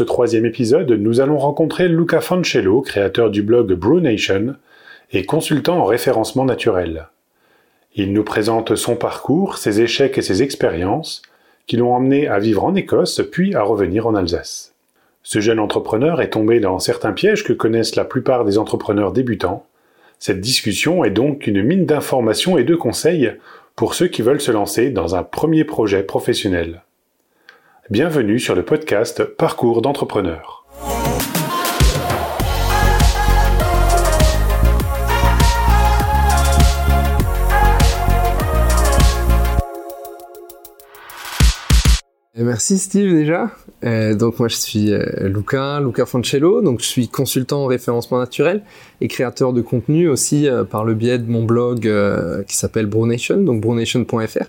Ce troisième épisode, nous allons rencontrer Luca Fancello, créateur du blog BrewNation et consultant en référencement naturel. Il nous présente son parcours, ses échecs et ses expériences qui l'ont emmené à vivre en Écosse puis à revenir en Alsace. Ce jeune entrepreneur est tombé dans certains pièges que connaissent la plupart des entrepreneurs débutants. Cette discussion est donc une mine d'informations et de conseils pour ceux qui veulent se lancer dans un premier projet professionnel. Bienvenue sur le podcast Parcours d'entrepreneur. Merci Steve déjà. Euh, donc moi je suis euh, Luca, Luca Fancello, donc je suis consultant en référencement naturel et créateur de contenu aussi euh, par le biais de mon blog qui s'appelle Brunation, donc brunation.fr,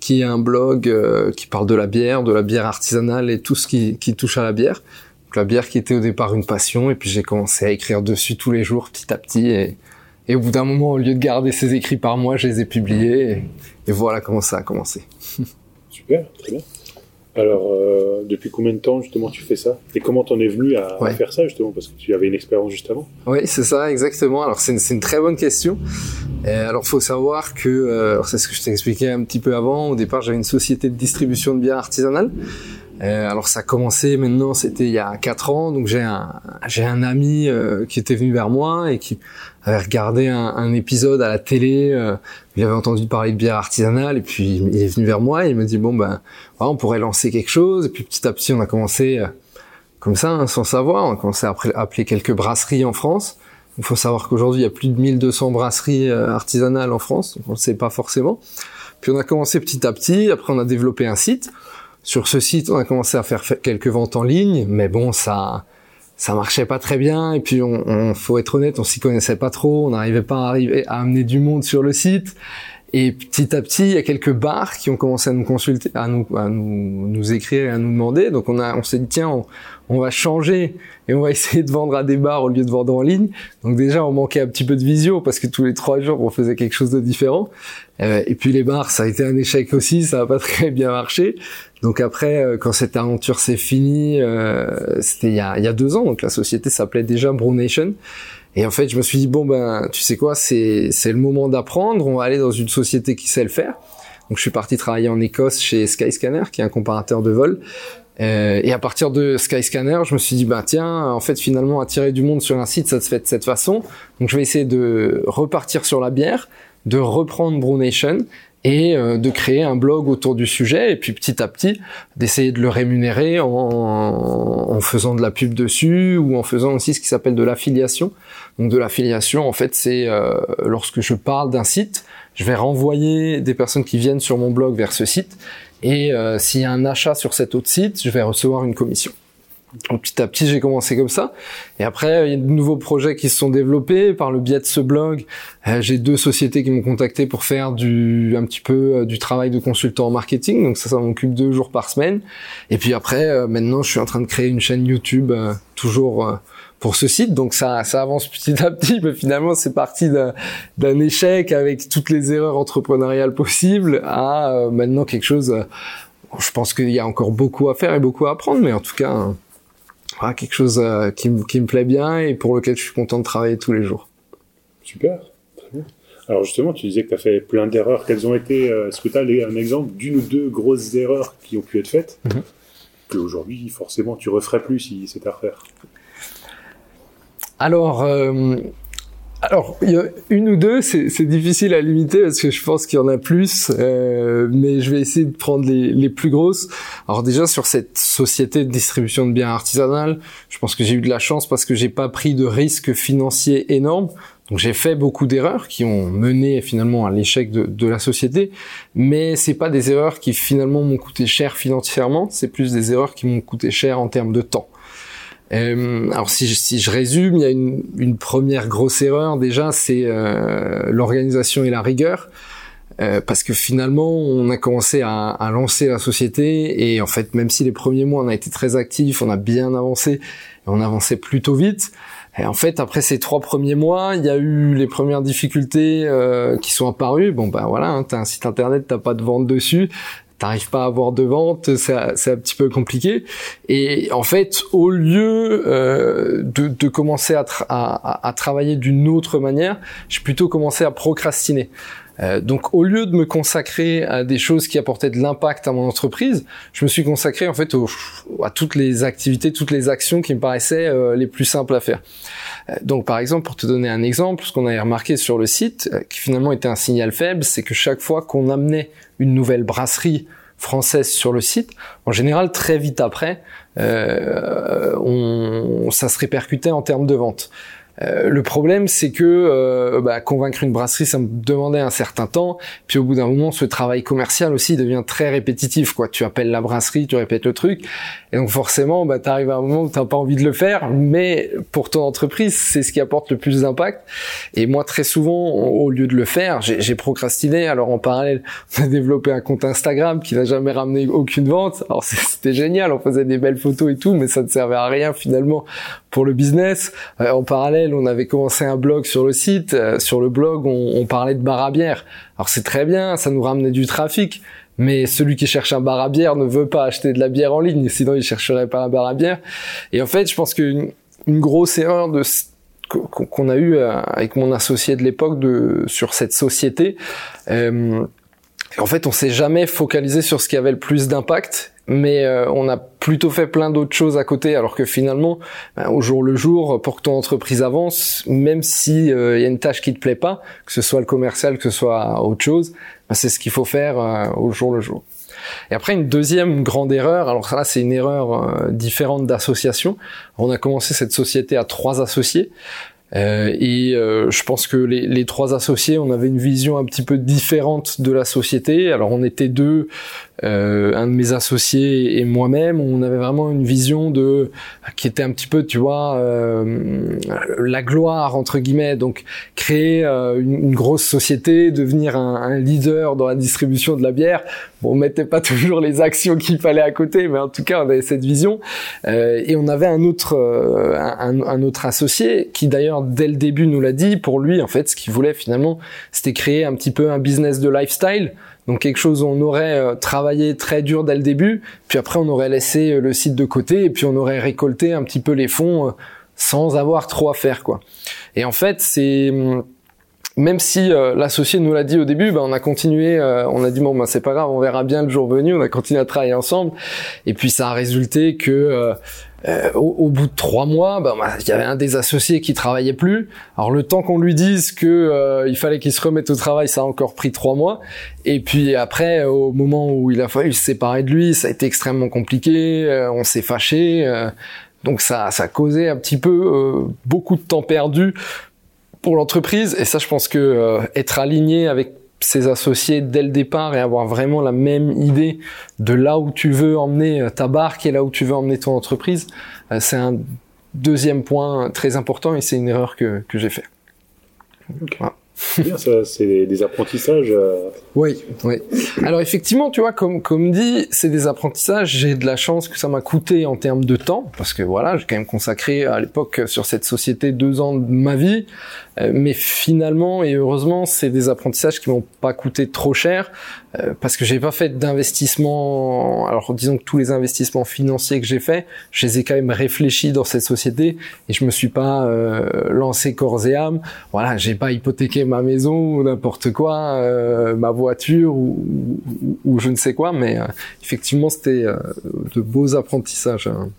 qui est un blog qui parle de la bière, de la bière artisanale et tout ce qui, touche à la bière. La bière qui était au départ une passion et puis j'ai commencé à écrire dessus tous les jours petit à petit et, et au bout d'un moment au lieu de garder ces écrits par mois, je les ai publiés et, et voilà comment ça a commencé. Super, très bien. Alors, euh, depuis combien de temps justement tu fais ça? Et comment t'en es venu à, Ouais. faire ça justement? Parce que tu avais une expérience juste avant. Oui, c'est ça, exactement. Alors c'est une, très bonne question. Euh, alors faut savoir que, euh, c'est ce que je t'ai expliqué un petit peu avant. Au départ, j'avais une société de distribution de bière artisanale. Euh, alors ça a commencé maintenant, c'était il y a quatre ans. Donc j'ai un j'ai un ami euh, qui était venu vers moi et qui avait regardé un, un épisode à la télé. euh, il avait entendu parler de bière artisanale et puis il est venu vers moi et il me dit bon ben voilà, on pourrait lancer quelque chose. Et puis petit à petit on a commencé euh, comme ça, hein, sans savoir. On a commencé à appeler- appeler quelques brasseries en France. Il faut savoir qu'aujourd'hui, il y a plus de 1200 brasseries euh, artisanales en France, donc on ne le sait pas forcément. Puis on a commencé petit à petit, après on a développé un site. Sur ce site, on a commencé à faire fa- quelques ventes en ligne, mais bon, ça ça marchait pas très bien. Et puis, on, on faut être honnête, on s'y connaissait pas trop, on n'arrivait pas à arriver à amener du monde sur le site. Et petit à petit, il y a quelques bars qui ont commencé à nous consulter, à nous, à nous, nous écrire et à nous demander. Donc on a, on s'est dit tiens, on, on va changer et on va essayer de vendre à des bars au lieu de vendre en ligne. Donc déjà, on manquait un petit peu de visio parce que tous les trois jours, on faisait quelque chose de différent. Euh, et puis les bars, ça a été un échec aussi, ça n'a pas très bien marché. Donc après, euh, quand cette aventure s'est finie, euh, c'était il y a, deux ans. Donc la société s'appelait déjà Brunation. Et en fait, je me suis dit bon ben, tu sais quoi, c'est le moment d'apprendre. On va aller dans une société qui sait le faire. Donc je suis parti travailler en Écosse chez Skyscanner, qui est un comparateur de vol. Euh, et à partir de Skyscanner, je me suis dit, bah tiens, en fait, finalement, attirer du monde sur un site, ça se fait de cette façon. Donc, je vais essayer de repartir sur la bière, de reprendre Brunation et euh, de créer un blog autour du sujet. Et puis, petit à petit, d'essayer de le rémunérer en, faisant de la pub dessus ou en faisant aussi ce qui s'appelle de l'affiliation. Donc, de l'affiliation, en fait, c'est euh, lorsque je parle d'un site, je vais renvoyer des personnes qui viennent sur mon blog vers ce site. Et euh, s'il y a un achat sur cet autre site, je vais recevoir une commission. Petit à petit, j'ai commencé comme ça. Et après, il y a de nouveaux projets qui se sont développés par le biais de ce blog. Euh, j'ai deux sociétés qui m'ont contacté pour faire du un petit peu euh, du travail de consultant en marketing. Donc ça, ça m'occupe deux jours par semaine. Et puis après, euh, maintenant, je suis en train de créer une chaîne YouTube toujours pour ce site. Donc ça, ça avance petit à petit. Mais finalement, c'est parti d'un échec avec toutes les erreurs entrepreneuriales possibles à maintenant quelque chose. je pense qu'il y a encore beaucoup à faire et beaucoup à apprendre, mais en tout cas, euh, voilà, quelque chose euh, qui, me- qui me plaît bien et pour lequel je suis content de travailler tous les jours. Super, très bien. Alors justement, tu disais que tu as fait plein d'erreurs. Quelles ont été euh, Est-ce que tu as un exemple d'une ou deux grosses erreurs qui ont pu être faites Mhm. que aujourd'hui, forcément, tu referais plus si c'était à refaire? Alors, euh, alors il y a une ou deux, c'est difficile à limiter parce que je pense qu'il y en a plus, euh, mais je vais essayer de prendre les, les plus grosses. Alors déjà sur cette société de distribution de biens artisanales, je pense que j'ai eu de la chance parce que j'ai pas pris de risques financiers énormes. Donc j'ai fait beaucoup d'erreurs qui ont mené finalement à l'échec de, de la société, mais c'est pas des erreurs qui finalement m'ont coûté cher financièrement, c'est plus des erreurs qui m'ont coûté cher en termes de temps. Euh, alors si je, si je résume, il y a une, une première grosse erreur déjà, c'est euh, l'organisation et la rigueur. Euh, parce que finalement, on a commencé à, à lancer la société et en fait, même si les premiers mois on a été très actifs, on a bien avancé, on avançait plutôt vite. Et en fait, après ces trois premiers mois, il y a eu les premières difficultés euh, qui sont apparues. Bon, ben voilà, hein, t'as un site internet, t'as pas de vente dessus, t'arrives pas à avoir de vente, c'est un petit peu compliqué. Et en fait, au lieu euh, de, de, commencer à, à, à travailler d'une autre manière, j'ai plutôt commencé à procrastiner. Euh, donc au lieu de me consacrer à des choses qui apportaient de l'impact à mon entreprise, je me suis consacré en fait à toutes les activités, toutes les actions qui me paraissaient euh, les plus simples à faire. Euh, donc par exemple, pour te donner un exemple, ce qu'on avait remarqué sur le site, qui finalement était un signal faible, c'est que chaque fois qu'on amenait une nouvelle brasserie française sur le site, en général très vite après, on, ça se répercutait en termes de vente. Euh, le problème, c'est que euh, bah, convaincre une brasserie, ça me demandait un certain temps. Puis au bout d'un moment, ce travail commercial aussi devient très répétitif. Quoi, tu appelles la brasserie, tu répètes le truc, et donc forcément, bah, tu arrives à un moment où t'as pas envie de le faire, mais pour ton entreprise, c'est ce qui apporte le plus d'impact. Et moi, très souvent, au lieu de le faire, j'ai procrastiné. Alors en parallèle, on a développé un compte Instagram qui n'a jamais ramené aucune vente. Alors c'était génial, on faisait des belles photos et tout, mais ça ne servait à rien finalement pour le business. Euh, en parallèle, on avait commencé un blog sur le site. Euh, sur le blog, on, on parlait de bar à bière. Alors c'est très bien, ça nous ramenait du trafic. Mais celui qui cherche un bar à bière ne veut pas acheter de la bière en ligne, sinon il chercherait pas un bar à bière. Et en fait, je pense qu'une une grosse erreur de qu'on a eu euh, avec mon associé de l'époque de sur cette société. Euh, en fait, on s'est jamais focalisé sur ce qui avait le plus d'impact mais euh, on a plutôt fait plein d'autres choses à côté, alors que finalement, ben, au jour le jour, pour que ton entreprise avance, même si euh, il y a une tâche qui te plaît pas, que ce soit le commercial, que ce soit autre chose, ben, c'est ce qu'il faut faire euh, au jour le jour. Et après, une deuxième grande erreur, alors là c'est une erreur différente d'association. On a commencé cette société à trois associés. Euh, et euh, je pense que les, les, trois associés, on avait une vision un petit peu différente de la société. Alors on était deux, euh, un de mes associés et moi-même, on avait vraiment une vision de qui était un petit peu, tu vois, euh, la gloire entre guillemets. Donc créer euh, une, grosse société, devenir un, leader dans la distribution de la bière. Bon, on mettait pas toujours les actions qu'il fallait à côté, mais en tout cas, on avait cette vision. et on avait un autre, un, un autre associé qui d'ailleurs dès le début nous l'a dit, pour lui en fait ce qu'il voulait finalement c'était créer un petit peu un business de lifestyle, donc quelque chose où on aurait euh, travaillé très dur dès le début, puis après on aurait laissé euh, le site de côté et puis on aurait récolté un petit peu les fonds euh, sans avoir trop à faire quoi. Et en fait c'est hum, même si l'associé nous l'a dit au début, ben, on a continué, on a dit bon ben c'est pas grave, on verra bien le jour venu, on a continué à travailler ensemble, et puis ça a résulté que au, bout de trois mois, bah, il y avait un des associés qui travaillait plus. Alors le temps qu'on lui dise que euh, il fallait qu'il se remette au travail, ça a encore pris trois mois. Et puis après, au moment où il a fallu se séparer de lui, ça a été extrêmement compliqué. Euh, on s'est fâché. donc ça, ça a causé un petit peu beaucoup de temps perdu pour l'entreprise. Et ça, je pense que être aligné avec ses associés dès le départ et avoir vraiment la même idée de là où tu veux emmener euh, ta barque et là où tu veux emmener ton entreprise, euh, c'est un deuxième point très important et c'est une erreur que, que j'ai fait. Bien, ça, c'est des apprentissages. Euh, oui, oui. Alors effectivement, tu vois, comme comme dit, c'est des apprentissages. J'ai de la chance que ça m'a coûté en termes de temps, parce que voilà, j'ai quand même consacré à l'époque sur cette société deux ans de ma vie. Euh, mais finalement et heureusement, c'est des apprentissages qui m'ont pas coûté trop cher euh, parce que j'ai pas fait d'investissement. Alors disons que tous les investissements financiers que j'ai fait, je les ai quand même réfléchis dans cette société et je me suis pas euh, lancé corps et âme. Voilà, j'ai pas hypothéqué ma maison ou n'importe quoi, ma voiture ou, ou, je ne sais quoi. Mais effectivement, c'était de beaux apprentissages hein,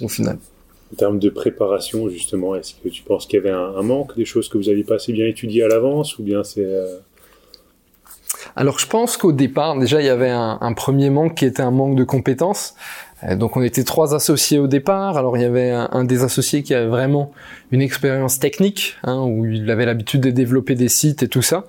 au final en termes de préparation, justement Est-ce que tu penses qu'il y avait un, manque, des choses que vous n'aviez pas assez bien étudiées à l'avance, ou bien c'est... Euh, Alors je pense qu'au départ, déjà, il y avait un, un, premier manque qui était un manque de compétences. Euh, donc on était trois associés au départ. Alors il y avait un, des associés qui avait vraiment une expérience technique, hein, où il avait l'habitude de développer des sites et tout ça.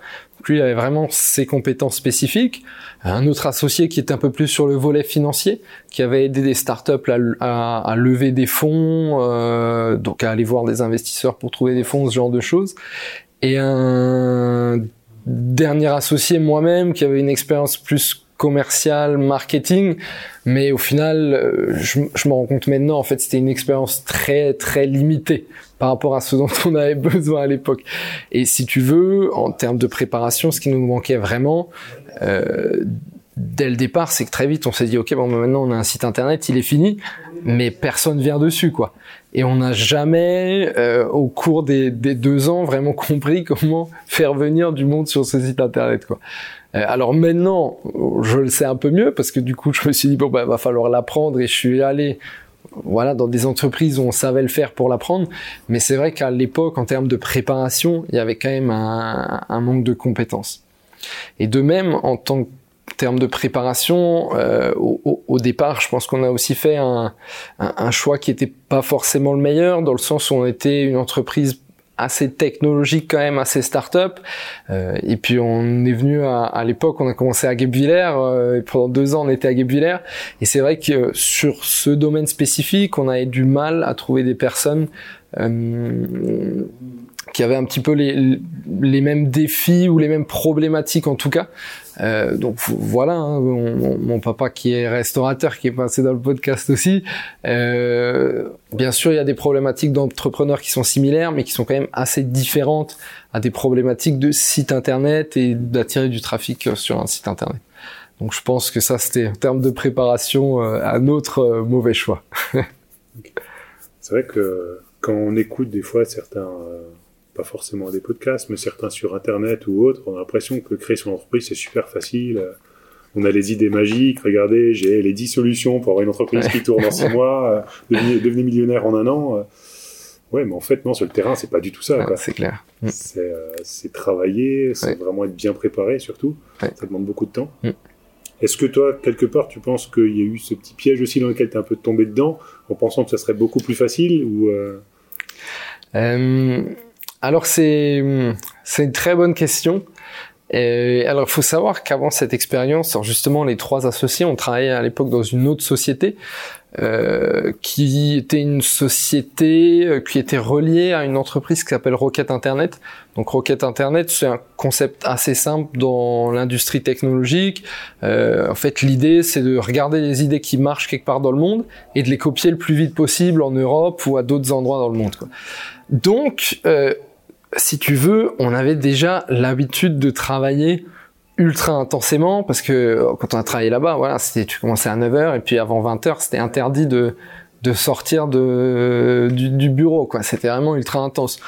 Lui il avait vraiment ses compétences spécifiques. Un autre associé qui était un peu plus sur le volet financier, qui avait aidé des startups à, à, lever des fonds, euh, donc à aller voir des investisseurs pour trouver des fonds, ce genre de choses. Et un dernier associé moi-même qui avait une expérience plus commercial, marketing, mais au final, euh, je, je me rends compte maintenant, en fait, c'était une expérience très très limitée par rapport à ce dont on avait besoin à l'époque. Et si tu veux, en termes de préparation, ce qui nous manquait vraiment, euh, dès le départ, c'est que très vite, on s'est dit, ok, bon, maintenant on a un site internet, il est fini, mais personne vient dessus, quoi. Et on n'a jamais, euh, au cours des, deux ans, vraiment compris comment faire venir du monde sur ce site internet, quoi. Euh, alors maintenant, je le sais un peu mieux parce que du coup, je me suis dit bon, bah, va falloir l'apprendre et je suis allé voilà, dans des entreprises où on savait le faire pour l'apprendre. Mais c'est vrai qu'à l'époque, en termes de préparation, il y avait quand même un, un manque de compétences. Et de même, en tant que termes de préparation, euh, au, au, départ, je pense qu'on a aussi fait un, un, un choix qui n'était pas forcément le meilleur, dans le sens où on était une entreprise assez technologique quand même, assez start-up. Euh, et puis on est venu à, à l'époque, on a commencé à Guebwiller, euh, et pendant deux ans on était à Guebwiller. Et c'est vrai que sur ce domaine spécifique, on avait du mal à trouver des personnes euh, qui avaient un petit peu les, les mêmes défis ou les mêmes problématiques en tout cas. Euh, donc voilà, hein, mon, papa qui est restaurateur, qui est passé dans le podcast aussi. Euh, bien sûr, il y a des problématiques d'entrepreneurs qui sont similaires, mais qui sont quand même assez différentes à des problématiques de site internet et d'attirer du trafic sur un site internet. Donc je pense que ça, c'était en termes de préparation euh, un autre euh, mauvais choix. C'est vrai que quand on écoute des fois certains pas forcément des podcasts, mais certains sur Internet ou autres, on a l'impression que créer son entreprise, c'est super facile. On a les idées magiques. Regardez, j'ai les 10 solutions pour avoir une entreprise qui tourne en 6 mois, euh, devenir, millionnaire en un an. Ouais, mais en fait, non, sur le terrain, c'est pas du tout ça. c'est clair. Mm. Euh, c'est travailler, c'est vraiment être bien préparé, surtout. Ça demande beaucoup de temps. Mm. Est-ce que toi, quelque part, tu penses qu'il y a eu ce petit piège aussi dans lequel tu es un peu tombé dedans, en pensant que ça serait beaucoup plus facile ou euh... Euh, alors c'est c'est une très bonne question. Et alors il faut savoir qu'avant cette expérience, justement les trois associés, ont travaillé à l'époque dans une autre société euh, qui était une société euh, qui était reliée à une entreprise qui s'appelle Rocket Internet. Donc Rocket Internet, c'est un concept assez simple dans l'industrie technologique. Euh, en fait, l'idée, c'est de regarder les idées qui marchent quelque part dans le monde et de les copier le plus vite possible en Europe ou à d'autres endroits dans le monde. Quoi. Donc, euh, si tu veux, on avait déjà l'habitude de travailler ultra intensément parce que euh, quand on a travaillé là-bas, voilà, c'était tu commençais à 9h et puis avant 20h, c'était interdit de sortir du, du bureau quoi, c'était vraiment ultra intense.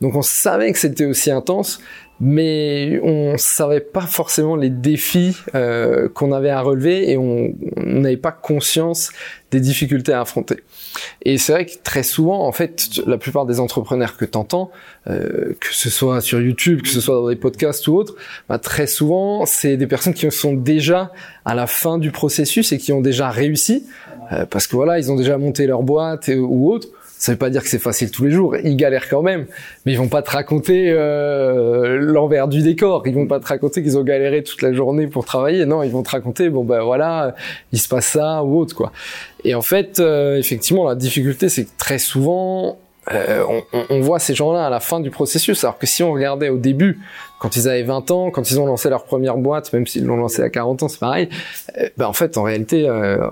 Donc on savait que c'était aussi intense, mais on savait pas forcément les défis euh, qu'on avait à relever et on n'avait pas conscience des difficultés à affronter. Et c'est vrai que très souvent, en fait, la plupart des entrepreneurs que t'entends, euh, que ce soit sur YouTube, que ce soit dans des podcasts ou autres, bah, très souvent, c'est des personnes qui sont déjà à la fin du processus et qui ont déjà réussi, euh, parce que voilà, ils ont déjà monté leur boîte ou autre ça veut pas dire que c'est facile tous les jours. Ils galèrent quand même, mais ils vont pas te raconter euh, l'envers du décor. Ils vont pas te raconter qu'ils ont galéré toute la journée pour travailler. Non, ils vont te raconter bon ben voilà, il se passe ça ou autre quoi. Et en fait, euh, effectivement, la difficulté c'est que très souvent euh, on, on, voit ces gens-là à la fin du processus, alors que si on regardait au début, quand ils avaient 20 ans, quand ils ont lancé leur première boîte, même s'ils l'ont lancé à 40 ans, c'est pareil, euh, ben en fait, en réalité, euh,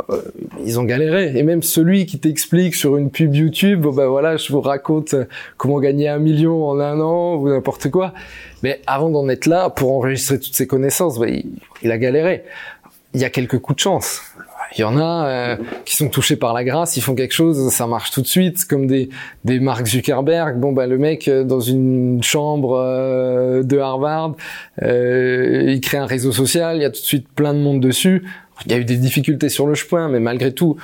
ils ont galéré. Et même celui qui t'explique sur une pub YouTube, ben voilà, je vous raconte comment gagner un million en un an ou n'importe quoi. Mais avant d'en être là, pour enregistrer toutes ces connaissances, ben, il, il a galéré. Il y a quelques coups de chance. Il y en a euh, qui sont touchés par la grâce, ils font quelque chose, ça marche tout de suite, comme des, des Mark Zuckerberg. Bon, bah, le mec, euh, dans une chambre euh, de Harvard, il crée un réseau social, il y a tout de suite plein de monde dessus. Il y a eu des difficultés sur le chemin, mais malgré tout,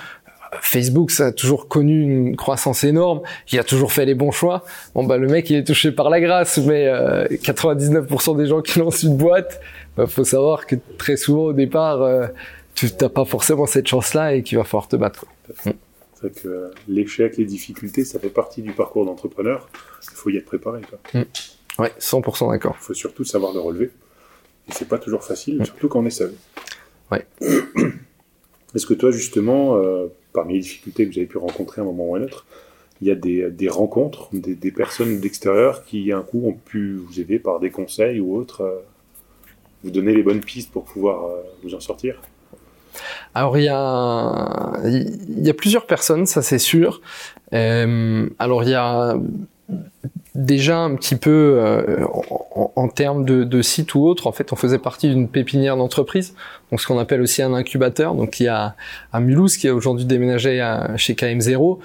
Facebook, ça a toujours connu une croissance énorme. Il a toujours fait les bons choix. Bon, bah, le mec, il est touché par la grâce, mais 99% des gens qui lancent une boîte, bah, faut savoir que très souvent, au départ, tu n'as pas forcément cette chance-là et qu'il va falloir te battre. C'est vrai que l'échec, les difficultés, ça fait partie du parcours d'entrepreneur. Il faut y être préparé. Quoi. Mm. Ouais, 100% d'accord. Il faut surtout savoir le relever. Et c'est pas toujours facile, mm. surtout quand on est seul. Ouais. Est-ce que toi, justement, euh, parmi les difficultés que vous avez pu rencontrer à un moment ou à un autre, il y a des, des rencontres, des, des personnes d'extérieur qui, un coup, ont pu vous aider par des conseils ou autres, euh, vous donner les bonnes pistes pour pouvoir euh, vous en sortir? Alors il y a, il y a plusieurs personnes, ça c'est sûr. Euh, alors il y a déjà un petit peu euh, en, termes de, de, site ou autre, en fait, on faisait partie d'une pépinière d'entreprise, donc ce qu'on appelle aussi un incubateur, donc qui a à Mulhouse, qui a aujourd'hui déménagé à, chez KM0.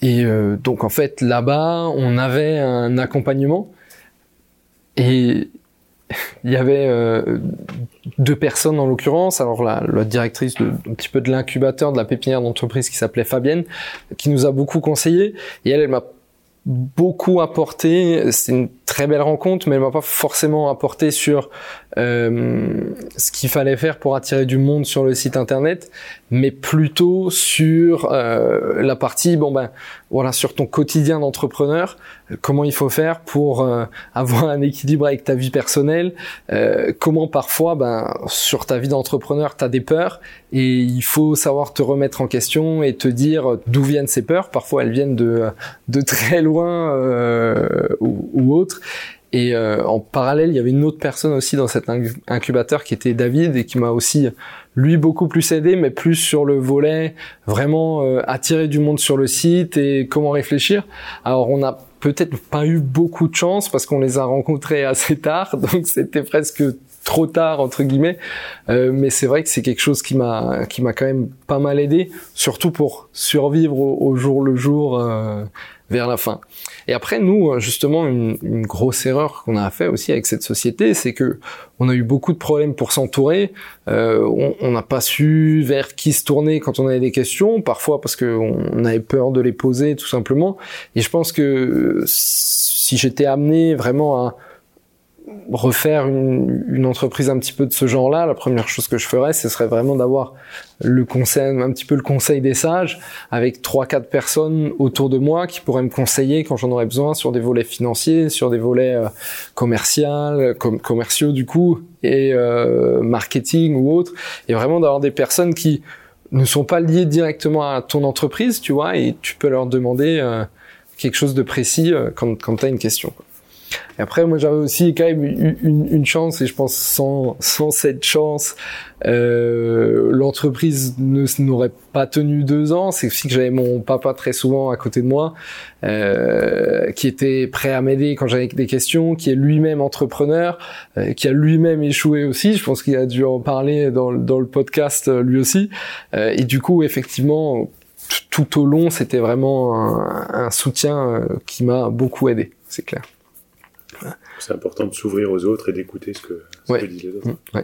Et euh, donc en fait là-bas, on avait un accompagnement et il y avait euh, deux personnes en l'occurrence. Alors la, la directrice de, un petit peu de l'incubateur de la pépinière d'entreprise qui s'appelait Fabienne, qui nous a beaucoup conseillé. Et elle, elle m'a beaucoup apporté. C'est une très belle rencontre, mais elle m'a pas forcément apporté sur ce qu'il fallait faire pour attirer du monde sur le site internet, mais plutôt sur euh, la partie bon ben voilà sur ton quotidien d'entrepreneur, comment il faut faire pour euh, avoir un équilibre avec ta vie personnelle, euh, comment parfois ben sur ta vie d'entrepreneur tu as des peurs et il faut savoir te remettre en question et te dire d'où viennent ces peurs. Parfois elles viennent de de très loin ou, ou autre et euh, en parallèle, il y avait une autre personne aussi dans cet incubateur qui était David et qui m'a aussi, lui, beaucoup plus aidé, mais plus sur le volet vraiment euh, attirer du monde sur le site et comment réfléchir. Alors on n'a peut-être pas eu beaucoup de chance parce qu'on les a rencontrés assez tard, donc c'était presque trop tard entre guillemets. Euh, mais c'est vrai que c'est quelque chose qui m'a qui m'a quand même pas mal aidé, surtout pour survivre au, jour le jour euh, vers la fin. Et après, nous, euh, justement, une, grosse erreur qu'on a fait aussi avec cette société, c'est que on a eu beaucoup de problèmes pour s'entourer. Euh, on n'a pas su vers qui se tourner quand on avait des questions, parfois parce qu'on avait peur de les poser, tout simplement. Et je pense que si j'étais amené vraiment à refaire une, une, entreprise un petit peu de ce genre-là, la première chose que je ferais, ce serait vraiment d'avoir le conseil, un petit peu le conseil des sages, avec trois, quatre personnes autour de moi qui pourraient me conseiller quand j'en aurais besoin sur des volets financiers, sur des volets euh, commerciaux, du coup, et euh, marketing ou autre, et vraiment d'avoir des personnes qui ne sont pas liées directement à ton entreprise, tu vois, et tu peux leur demander euh, quelque chose de précis euh, quand, quand tu as une question. Et après, moi, j'avais aussi quand même une, une, chance, et je pense sans, sans cette chance, euh, l'entreprise ne n'aurait pas tenu deux ans. C'est aussi que j'avais mon papa très souvent à côté de moi, euh, qui était prêt à m'aider quand j'avais des questions, qui est lui-même entrepreneur, euh, qui a lui-même échoué aussi. Je pense qu'il a dû en parler dans, dans le podcast euh, lui aussi. Euh, et du coup, effectivement, tout au long, c'était vraiment un, un soutien euh, qui m'a beaucoup aidé, c'est clair. C'est important de s'ouvrir aux autres et d'écouter ce que, disent les autres. Mm,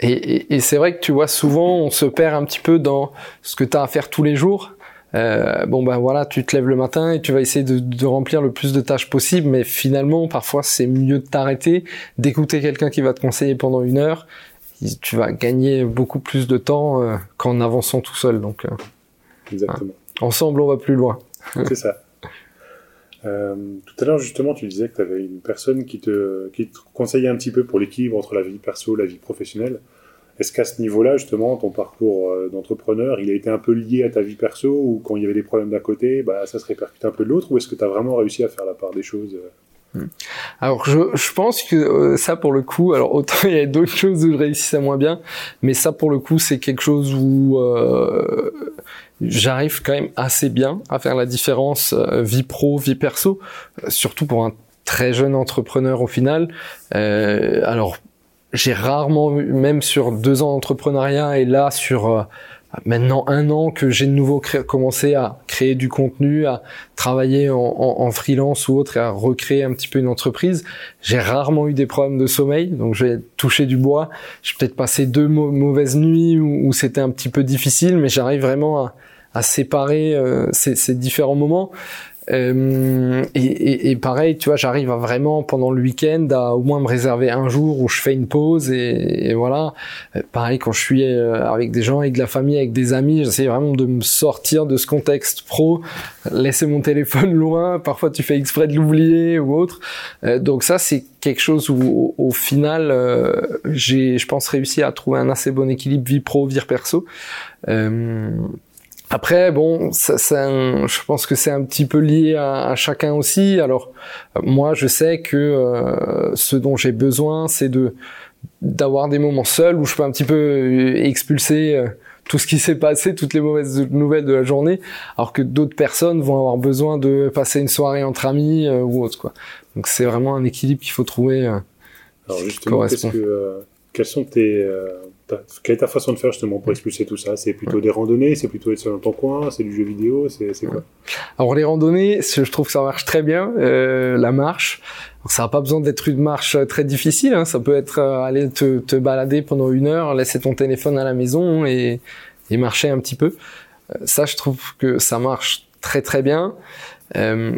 et, c'est vrai que tu vois, souvent, on se perd un petit peu dans ce que tu as à faire tous les jours. Euh, bon ben voilà, tu te lèves le matin et tu vas essayer de, remplir le plus de tâches possible, mais finalement, parfois, c'est mieux de t'arrêter, d'écouter quelqu'un qui va te conseiller pendant une heure. Tu vas gagner beaucoup plus de temps euh, qu'en avançant tout seul. Donc, euh, Exactement. ensemble, on va plus loin. C'est ça. Euh, tout à l'heure, justement, tu disais que tu avais une personne qui te, conseillait un petit peu pour l'équilibre entre la vie perso et la vie professionnelle. Est-ce qu'à ce, niveau-là, justement, ton parcours euh, d'entrepreneur, il a été un peu lié à ta vie perso ou quand il y avait des problèmes d'un côté, bah, ça se répercute un peu de l'autre ou est-ce que tu as vraiment réussi à faire la part des choses euh? Alors je, je, pense que ça pour le coup, alors autant il y a d'autres choses où je réussissais moins bien, mais ça pour le coup c'est quelque chose où euh, j'arrive quand même assez bien à faire la différence euh, vie pro, vie perso, euh, surtout pour un très jeune entrepreneur au final. Euh, alors, j'ai rarement, même sur deux ans d'entrepreneuriat et là sur maintenant un an que j'ai de nouveau commencé à créer du contenu, à travailler en, freelance ou autre et à recréer un petit peu une entreprise, j'ai rarement eu des problèmes de sommeil. Donc j'ai touché du bois. J'ai peut-être passé deux mauvaises nuits où, c'était un petit peu difficile, mais j'arrive vraiment à, séparer euh, ces, différents moments. Euh, et, et, et, pareil, tu vois, j'arrive à vraiment pendant le week-end à au moins me réserver un jour où je fais une pause et, et voilà. Euh, pareil quand je suis euh, avec des gens, avec de la famille, avec des amis, j'essaie vraiment de me sortir de ce contexte pro, laisser mon téléphone loin. Parfois, tu fais exprès de l'oublier ou autre. donc ça, c'est quelque chose où au, final, j'ai, je pense, réussi à trouver un assez bon équilibre vie pro, vie perso. Après, bon, ça, ça, je pense que c'est un petit peu lié à, à chacun aussi. Alors, euh, moi, je sais que euh, ce dont j'ai besoin, c'est de d'avoir des moments seuls où je peux un petit peu euh, expulser tout ce qui s'est passé, toutes les mauvaises nouvelles de la journée, alors que d'autres personnes vont avoir besoin de passer une soirée entre amis euh, ou autre quoi. Donc c'est vraiment un équilibre qu'il faut trouver. Euh, alors justement, qu'est-ce que, euh, quelles sont tes quelle est ta façon de faire justement pour expulser tout ça C'est plutôt des randonnées, c'est plutôt être seul dans ton coin, c'est du jeu vidéo, c'est quoi? Alors les randonnées, je trouve que ça marche très bien. Euh, la marche, ça n'a pas besoin d'être une marche très difficile. Hein. Ça peut être euh, aller te, te, balader pendant une heure, laisser ton téléphone à la maison et, et marcher un petit peu. Euh, ça, je trouve que ça marche très très bien. Euh,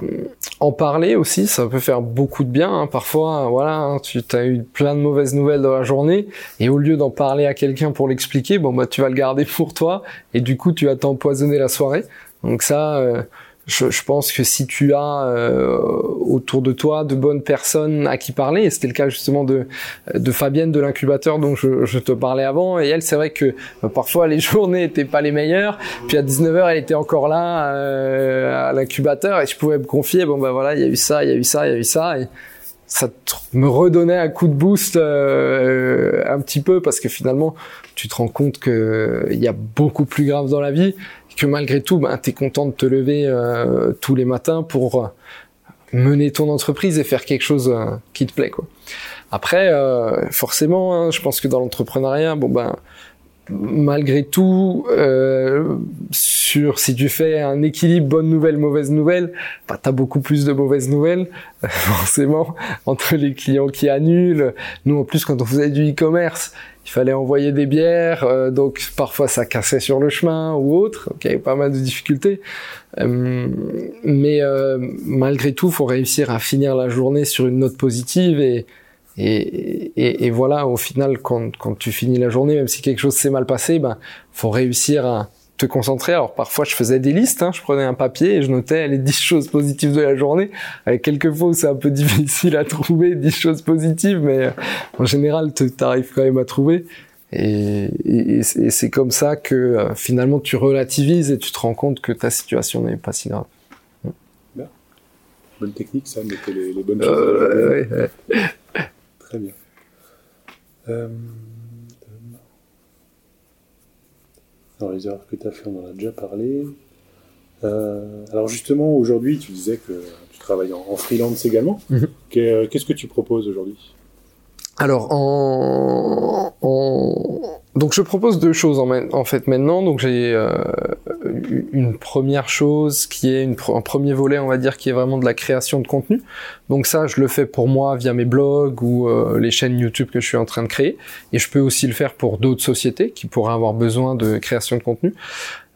en parler aussi, ça peut faire beaucoup de bien. Hein. Parfois, voilà, hein, tu as eu plein de mauvaises nouvelles dans la journée, et au lieu d'en parler à quelqu'un pour l'expliquer, bon bah tu vas le garder pour toi, et du coup tu vas t'empoisonner la soirée. Donc ça, euh, je, je, pense que si tu as euh, autour de toi de bonnes personnes à qui parler, et c'était le cas justement de, de Fabienne de l'incubateur dont je, je, te parlais avant, et elle c'est vrai que euh, parfois les journées étaient pas les meilleures, puis à 19h elle était encore là euh, à l'incubateur et je pouvais me confier, bon ben voilà, il y a eu ça, il y a eu ça, il y a eu ça, et ça me redonnait un coup de boost euh, un petit peu parce que finalement tu te rends compte que il y a beaucoup plus grave dans la vie que malgré tout, ben, tu es content de te lever euh, tous les matins pour euh, mener ton entreprise et faire quelque chose euh, qui te plaît. Quoi. Après, forcément, hein, je pense que dans l'entrepreneuriat, bon ben, malgré tout, sur si tu fais un équilibre bonne nouvelle mauvaise nouvelle, bah, tu as beaucoup plus de mauvaises nouvelles forcément entre les clients qui annulent. Nous en plus quand on faisait du e-commerce, il fallait envoyer des bières, euh, donc parfois ça cassait sur le chemin ou autre, donc il y avait pas mal de difficultés. Euh, mais euh, malgré tout, faut réussir à finir la journée sur une note positive et et, et, et voilà, au final, quand, quand tu finis la journée, même si quelque chose s'est mal passé, ben faut réussir à te concentrer. Alors parfois je faisais des listes, hein. je prenais un papier et je notais les 10 choses positives de la journée. Avec quelques fois c'est un peu difficile à trouver 10 choses positives, mais euh, en général tu arrives quand même à trouver. Et, et, c'est comme ça que euh, finalement tu relativises et tu te rends compte que ta situation n'est pas si grave. Bien. Bonne technique ça, mettez les, les bonnes euh, choses. Très bien. Euh... dans les erreurs que tu as fait, on en a déjà parlé. Euh, alors justement, aujourd'hui, tu disais que tu travailles en, freelance également. Mhm. Qu'est-ce que tu proposes aujourd'hui? Alors, en, en, donc je propose deux choses en, fait maintenant. Donc j'ai euh, une première chose qui est un premier volet, on va dire, qui est vraiment de la création de contenu. Donc ça, je le fais pour moi via mes blogs ou euh, les chaînes YouTube que je suis en train de créer. Et je peux aussi le faire pour d'autres sociétés qui pourraient avoir besoin de création de contenu.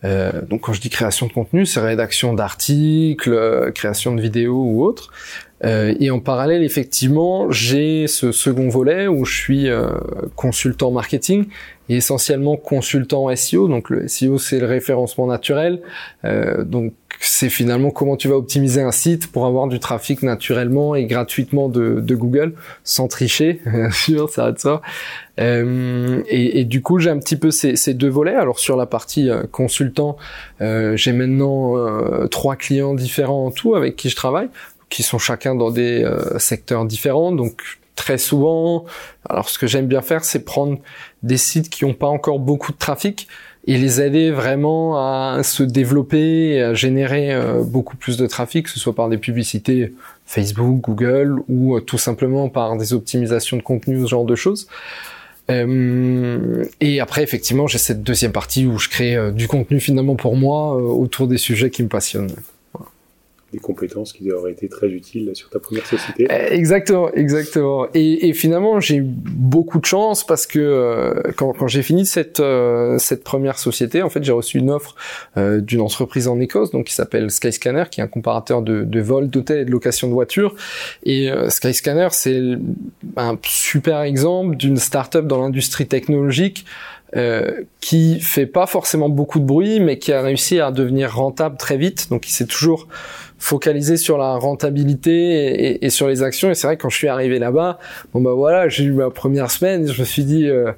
Euh, donc quand je dis création de contenu, c'est rédaction d'articles, création de vidéos ou autre. Euh, et en parallèle, effectivement, j'ai ce second volet où je suis euh, consultant marketing et essentiellement consultant SEO. Donc le SEO, c'est le référencement naturel. Euh, donc c'est finalement comment tu vas optimiser un site pour avoir du trafic naturellement et gratuitement de, de Google, sans tricher, bien sûr, ça va de ça. Euh, et, et, du coup, j'ai un petit peu ces, ces, deux volets. Alors sur la partie euh, consultant, euh, j'ai maintenant trois clients différents en tout avec qui je travaille qui sont chacun dans des euh, secteurs différents. Donc très souvent, alors ce que j'aime bien faire, c'est prendre des sites qui n'ont pas encore beaucoup de trafic et les aider vraiment à se développer et à générer euh, beaucoup plus de trafic, que ce soit par des publicités Facebook, Google ou euh, tout simplement par des optimisations de contenu, ce genre de choses. et après, effectivement, j'ai cette deuxième partie où je crée du contenu finalement pour moi autour des sujets qui me passionnent des compétences qui auraient été très utiles sur ta première société. Eh, exactement, exactement. Et, et finalement, j'ai eu beaucoup de chance parce que euh, quand, quand j'ai fini cette euh, cette première société, en fait, j'ai reçu une offre euh, d'une entreprise en Écosse, donc qui s'appelle Skyscanner, qui est un comparateur de, de vol, d'hôtels et de location de voitures. Et Skyscanner, c'est un super exemple d'une start-up dans l'industrie technologique. Euh, qui fait pas forcément beaucoup de bruit, mais qui a réussi à devenir rentable très vite. Donc, il s'est toujours focalisé sur la rentabilité et, sur les actions. Et c'est vrai que quand je suis arrivé là-bas, bon bah voilà, j'ai eu ma première semaine, je me suis dit euh,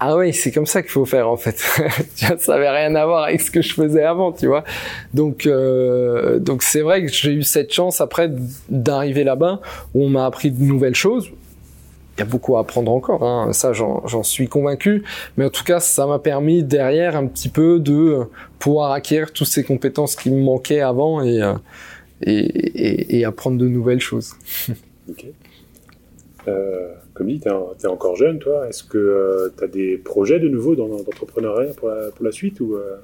ah oui, c'est comme ça qu'il faut faire en fait. ça avait rien à voir avec ce que je faisais avant, tu vois. Donc euh, donc c'est vrai que j'ai eu cette chance après d'arriver là-bas où on m'a appris de nouvelles choses. Y a beaucoup à apprendre encore, hein. ça j'en suis convaincu, mais en tout cas ça m'a permis derrière un petit peu de pouvoir acquérir toutes ces compétences qui me manquaient avant et, et, apprendre de nouvelles choses. ok. Euh, comme dit, tu es, encore jeune, toi. Est-ce que euh, tu as des projets de nouveau dans, l'entrepreneuriat pour la, suite ou, euh,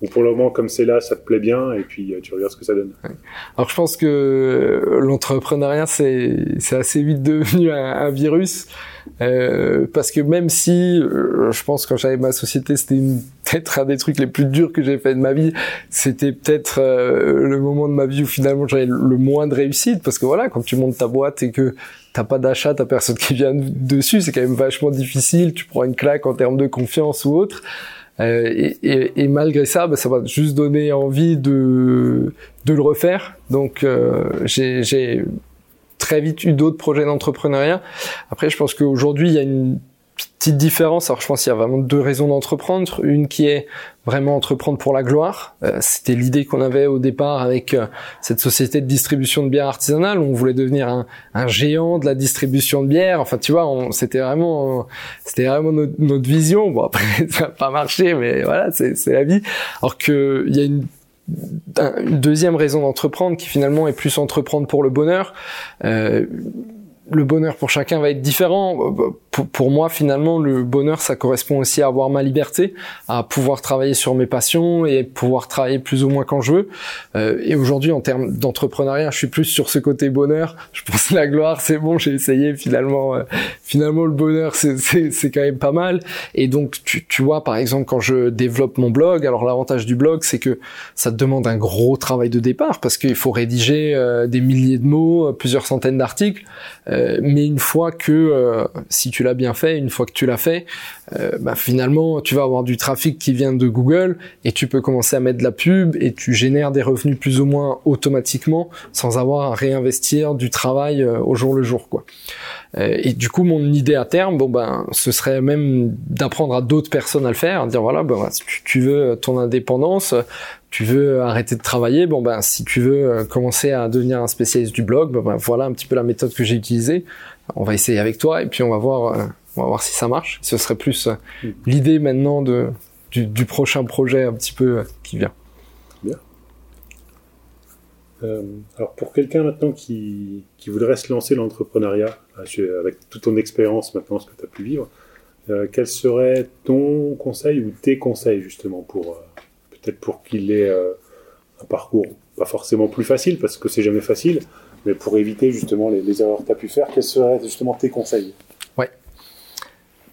ou pour le moment, comme c'est là, ça te plaît bien et puis tu regardes ce que ça donne. Alors je pense que l'entrepreneuriat, c'est assez vite devenu un, virus. Euh, parce que même si euh, je pense quand j'avais ma société c'était peut-être un des trucs les plus durs que j'ai fait de ma vie c'était peut-être euh, le moment de ma vie où finalement j'avais le moins de réussite. Parce que voilà quand tu montes ta boîte et que t'as pas d'achat t'as personne qui vient dessus c'est quand même vachement difficile. Tu prends une claque en termes de confiance ou autre et, et, et, malgré ça, bah, ça va juste donner envie de, de le refaire. Donc j'ai très vite eu d'autres projets d'entrepreneuriat. Après, je pense qu'aujourd'hui, il y a une petite différence. Alors, je pense qu'il y a vraiment deux raisons d'entreprendre. Une qui est vraiment entreprendre pour la gloire. Euh, c'était l'idée qu'on avait au départ avec euh, cette société de distribution de bière artisanale. On voulait devenir un, un géant de la distribution de bière. Enfin, tu vois, c'était vraiment, c'était vraiment notre, notre, vision. Bon, après, ça n'a pas marché, mais voilà, c'est la vie. Alors que il y a une une deuxième raison d'entreprendre qui finalement est plus entreprendre pour le bonheur. Euh, le bonheur pour chacun va être différent. Pour, moi, finalement, le bonheur, ça correspond aussi à avoir ma liberté, à pouvoir travailler sur mes passions et pouvoir travailler plus ou moins quand je veux. Euh, et aujourd'hui, en termes d'entrepreneuriat, je suis plus sur ce côté bonheur. Je pense la gloire, c'est bon, j'ai essayé. Finalement, euh, finalement, le bonheur, c'est quand même pas mal. Et donc, tu, tu vois, par exemple, quand je développe mon blog, alors l'avantage du blog, c'est que ça te demande un gros travail de départ parce qu'il faut rédiger euh, des milliers de mots, plusieurs centaines d'articles. Euh, mais une fois que, euh, si tu l'as bien fait, une fois que tu l'as fait, euh, bah, finalement, tu vas avoir du trafic qui vient de Google et tu peux commencer à mettre de la pub et tu génères des revenus plus ou moins automatiquement sans avoir à réinvestir du travail au jour le jour, quoi. Et du coup, mon idée à terme, bon ben, ce serait même d'apprendre à d'autres personnes à le faire, dire voilà, ben, si tu veux ton indépendance, tu veux arrêter de travailler, bon ben si tu veux euh, commencer à devenir un spécialiste du blog, ben, voilà un petit peu la méthode que j'ai utilisée. On va essayer avec toi et puis on va voir, euh, on va voir si ça marche. Ce serait plus euh, mm. l'idée maintenant de du, du, prochain projet un petit peu qui vient. Bien. Euh, alors pour quelqu'un maintenant qui, qui voudrait se lancer l'entrepreneuriat avec toute ton expérience maintenant, ce que tu as pu vivre, euh, quel serait ton conseil ou tes conseils justement pour pour qu'il ait euh, un parcours pas forcément plus facile, parce que c'est jamais facile, mais pour éviter justement les, les erreurs que tu as pu faire, quels seraient justement tes conseils? Ouais.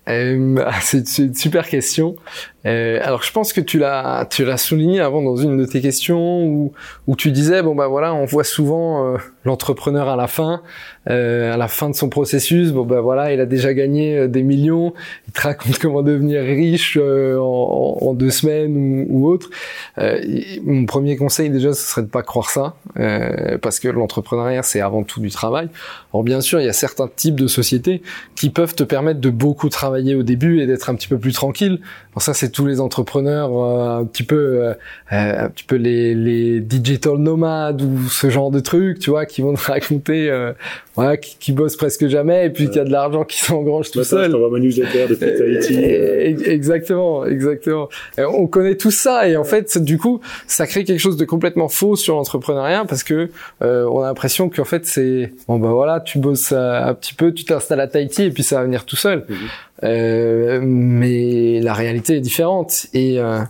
Euh, c'est une super question. Euh, alors je pense que tu l'as tu l'as souligné avant dans une de tes questions où où tu disais bon bah voilà on voit souvent euh, l'entrepreneur à la fin euh, à la fin de son processus. Bon bah voilà il a déjà gagné euh, des millions. Il te raconte comment devenir riche euh, en, en, deux semaines ou, ou autre. Mon premier conseil déjà ce serait de pas croire ça parce que l'entrepreneuriat c'est avant tout du travail. Alors bien sûr il y a certains types de sociétés qui peuvent te permettre de beaucoup travailler au début et d'être un petit peu plus tranquille. Alors ça c'est tous les entrepreneurs euh, un petit peu euh, euh, un petit peu les, les digital nomades ou ce genre de trucs tu vois qui vont te raconter voilà qui, qui bossent presque jamais et puis qu'il y a de l'argent qui s'engrange tout seul. ma newsletter depuis Tahiti exactement exactement. On connaît tout ça et en fait du coup ça crée quelque chose de complètement faux sur l'entrepreneuriat parce que on a l'impression qu'en fait c'est bon bah voilà tu bosses un petit peu tu t'installes à Tahiti et puis ça va venir tout seul. Mhm. Euh, mais la réalité est différente. Et euh,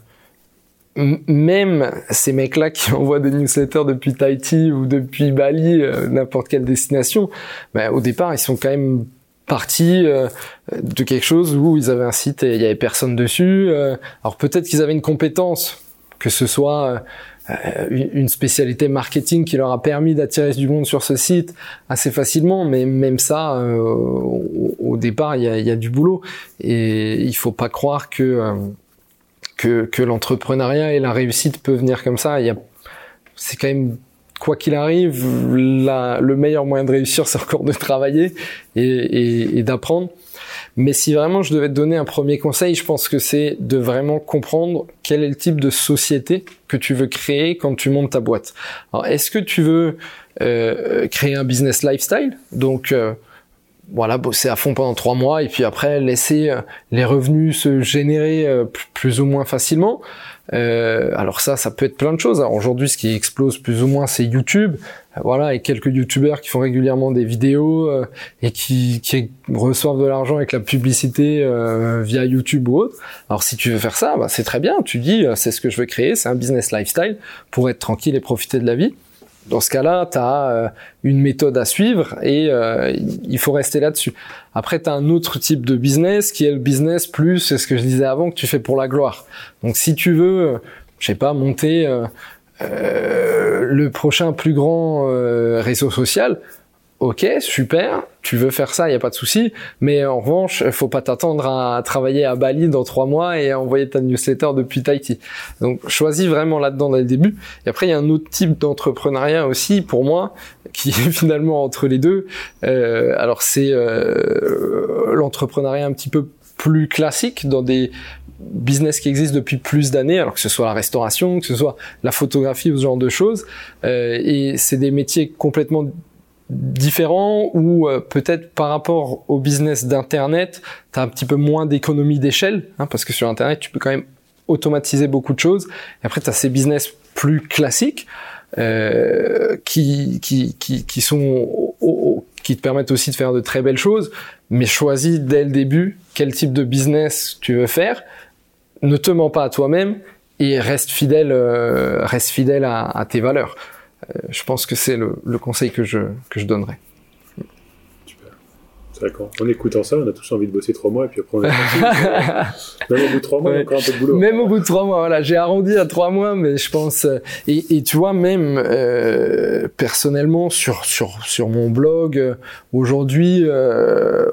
même ces mecs-là qui envoient des newsletters depuis Tahiti ou depuis Bali, euh, n'importe quelle destination, bah, au départ, ils sont quand même partis de quelque chose où ils avaient un site et il y avait personne dessus. alors peut-être qu'ils avaient une compétence, que ce soit une spécialité marketing qui leur a permis d'attirer du monde sur ce site assez facilement, mais même ça, au, départ, il y a, du boulot et il faut pas croire que euh, que, l'entrepreneuriat et la réussite peuvent venir comme ça. C'est quand même quoi qu'il arrive, le meilleur moyen de réussir, c'est encore de travailler et d'apprendre. Mais si vraiment je devais te donner un premier conseil, je pense que c'est de vraiment comprendre quel est le type de société que tu veux créer quand tu montes ta boîte. Alors, est-ce que tu veux euh, créer un business lifestyle? Donc, euh, voilà, bosser à fond pendant trois mois et puis après laisser euh, les revenus se générer euh, plus ou moins facilement. Euh, alors ça, ça peut être plein de choses. aujourd'hui, ce qui explose plus ou moins, c'est YouTube. Voilà, et quelques YouTubeurs qui font régulièrement des vidéos et qui, qui, reçoivent de l'argent avec la publicité via YouTube ou autre. Alors si tu veux faire ça, bah, c'est très bien. Tu dis, c'est ce que je veux créer, c'est un business lifestyle pour être tranquille et profiter de la vie. Dans ce cas-là, tu as euh, une méthode à suivre et euh, il faut rester là-dessus. Après, tu as un autre type de business qui est le business plus, c'est ce que je disais avant, que tu fais pour la gloire. Donc si tu veux, je sais pas, monter euh, le prochain plus grand réseau social, ok, super, tu veux faire ça, il y a pas de souci, mais en revanche, faut pas t'attendre à travailler à Bali dans trois mois et à envoyer ta newsletter depuis Tahiti. Donc, choisis vraiment là-dedans dès le début. Et après, il y a un autre type d'entrepreneuriat aussi, pour moi, qui est finalement entre les deux. Euh, alors, c'est euh, l'entrepreneuriat un petit peu plus classique dans des business qui existent depuis plus d'années, alors que ce soit la restauration, que ce soit la photographie ou ce genre de choses. Euh, et c'est des métiers complètement différent ou euh, peut-être par rapport au business d'internet, tu as un petit peu moins d'économie d'échelle hein, parce que sur internet, tu peux quand même automatiser beaucoup de choses. Et après tu as ces business plus classiques euh, qui, qui, qui, qui sont qui te permettent aussi de faire de très belles choses, mais choisis dès le début quel type de business tu veux faire. Ne te mens pas à toi-même et reste fidèle, euh, reste fidèle à, à tes valeurs. Euh, je pense que c'est le, conseil que je, que je donnerais. Super. D'accord. En écoutant ça, on a tous envie de bosser trois mois et puis après on est Même au bout de trois mois, on a encore un peu de boulot. Même au bout de trois mois, voilà. J'ai arrondi à trois mois, mais je pense. Euh, et, et tu vois, même euh, personnellement, sur, sur, sur mon blog, aujourd'hui,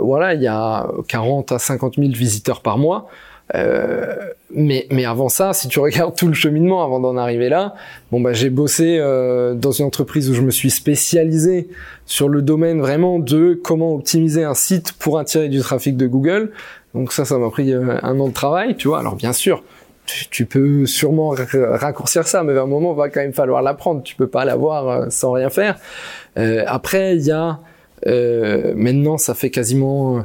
voilà, il y a 40 à 50 000 visiteurs par mois. Euh, mais, mais avant ça, si tu regardes tout le cheminement avant d'en arriver là, bon bah j'ai bossé euh, dans une entreprise où je me suis spécialisé sur le domaine vraiment de comment optimiser un site pour attirer du trafic de Google. Donc ça, ça m'a pris euh, un an de travail, tu vois. Alors bien sûr, tu, peux sûrement raccourcir ça, mais à un moment, va quand même falloir l'apprendre. Tu peux pas l'avoir sans rien faire. après, il y a maintenant, ça fait quasiment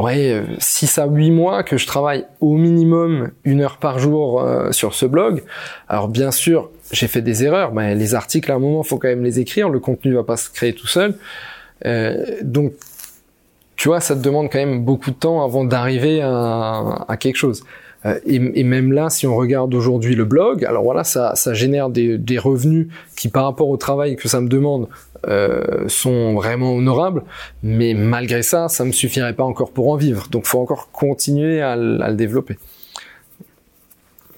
ouais, 6 à 8 mois que je travaille au minimum une heure par jour euh, sur ce blog. Alors bien sûr, j'ai fait des erreurs, mais les articles à un moment, faut quand même les écrire, le contenu va pas se créer tout seul. Euh, donc, tu vois, ça te demande quand même beaucoup de temps avant d'arriver à, quelque chose. Euh, et, même là, si on regarde aujourd'hui le blog, alors voilà, ça, ça génère des, revenus qui, par rapport au travail que ça me demande, euh, sont vraiment honorables, mais malgré ça, ça me suffirait pas encore pour en vivre. Donc, faut encore continuer à, le développer.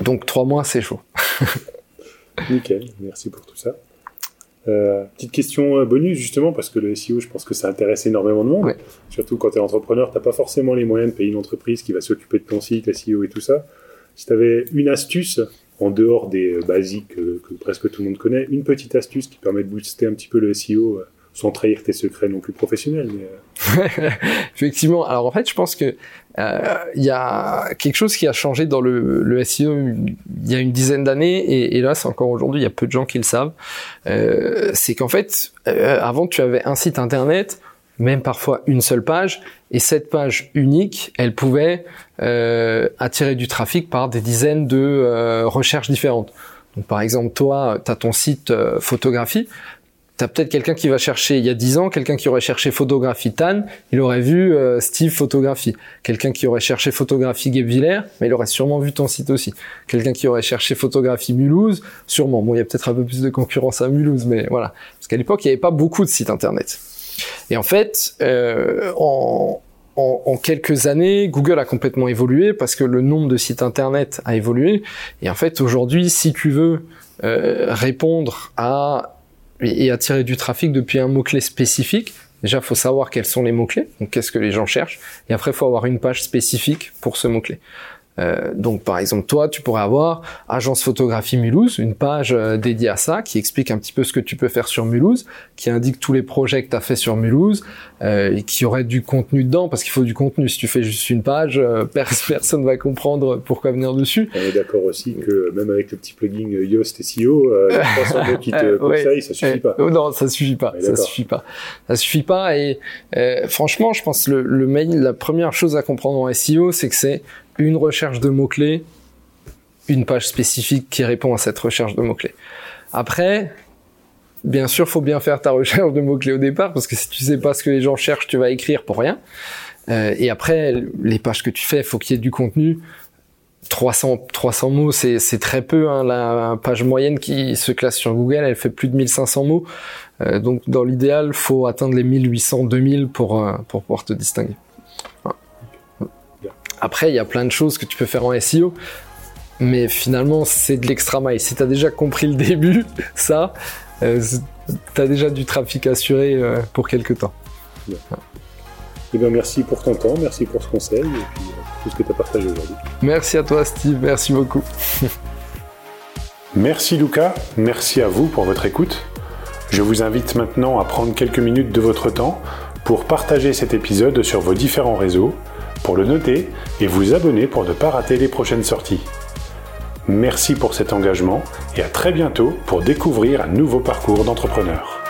Donc, trois mois, c'est chaud. Nickel, merci pour tout ça. Euh, petite question euh, bonus justement parce que le SEO, je pense que ça intéresse énormément de monde. Surtout quand tu es entrepreneur, t'as pas forcément les moyens de payer une entreprise qui va s'occuper de ton site, SEO et tout ça. Si tu avais une astuce en dehors des euh, basiques que, presque tout le monde connaît, une petite astuce qui permet de booster un petit peu le SEO euh, sans trahir tes secrets non plus professionnels. Euh. Effectivement. Alors en fait, je pense que il y a quelque chose qui a changé dans le, le SEO il y a une dizaine d'années et, et, là c'est encore aujourd'hui, il y a peu de gens qui le savent. c'est qu'en fait, avant tu avais un site internet même parfois une seule page, et cette page unique, elle pouvait euh, attirer du trafic par des dizaines de euh, recherches différentes. Donc par exemple, toi, tu ton site euh, photographie, tu as peut-être quelqu'un qui va chercher, il y a 10 ans, quelqu'un qui aurait cherché photographie Tan, il aurait vu euh, Steve photographie. Quelqu'un qui aurait cherché photographie Guebwiller, mais il aurait sûrement vu ton site aussi. Quelqu'un qui aurait cherché photographie Mulhouse, sûrement. Bon, il y a peut-être un peu plus de concurrence à Mulhouse, mais voilà. Parce qu'à l'époque, il n'y avait pas beaucoup de sites internet. Et en fait, euh, en, quelques années, Google a complètement évolué parce que le nombre de sites internet a évolué. Et en fait, aujourd'hui, si tu veux euh, répondre à et, attirer du trafic depuis un mot-clé spécifique, déjà, il faut savoir quels sont les mots-clés, donc qu'est-ce que les gens cherchent. Et après, il faut avoir une page spécifique pour ce mot-clé. Euh, donc par exemple toi, tu pourrais avoir Agence Photographie Mulhouse, une page euh, dédiée à ça qui explique un petit peu ce que tu peux faire sur Mulhouse, qui indique tous les projets que tu as fait sur Mulhouse euh, et qui aurait du contenu dedans parce qu'il faut du contenu. Si tu fais juste une page, personne va comprendre pourquoi venir dessus. On est d'accord aussi que même avec le petit plugin Yoast SEO, les 300 mots qui te conseillent, ça suffit pas. non, ça suffit pas. Ça suffit pas. Ça suffit pas et franchement, je pense le, le mail, la première chose à comprendre en SEO, c'est que c'est une recherche de mots-clés, une page spécifique qui répond à cette recherche de mots-clés. Après, bien sûr, faut bien faire ta recherche de mots-clés au départ, parce que si tu sais pas ce que les gens cherchent, tu vas écrire pour rien. Euh, et après, les pages que tu fais, faut qu'il y ait du contenu. 300, 300 mots, c'est, très peu. Hein. La page moyenne qui se classe sur Google, elle fait plus de 1500 mots. Euh, donc, dans l'idéal, faut atteindre les 1800, 2000 pour, euh, pour pouvoir te distinguer. Après, il y a plein de choses que tu peux faire en SEO, mais finalement, c'est de l'extra mile. Si tu as déjà compris le début, ça, euh, tu as déjà du trafic assuré euh, pour quelques temps. Eh bien, merci pour ton temps, merci pour ce conseil et puis euh, tout ce que tu as partagé aujourd'hui. Merci à toi, Steve, merci beaucoup. merci, Lucas, merci à vous pour votre écoute. Je vous invite maintenant à prendre quelques minutes de votre temps pour partager cet épisode sur vos différents réseaux pour le noter et vous abonner pour ne pas rater les prochaines sorties. Merci pour cet engagement et à très bientôt pour découvrir un nouveau parcours d'entrepreneur.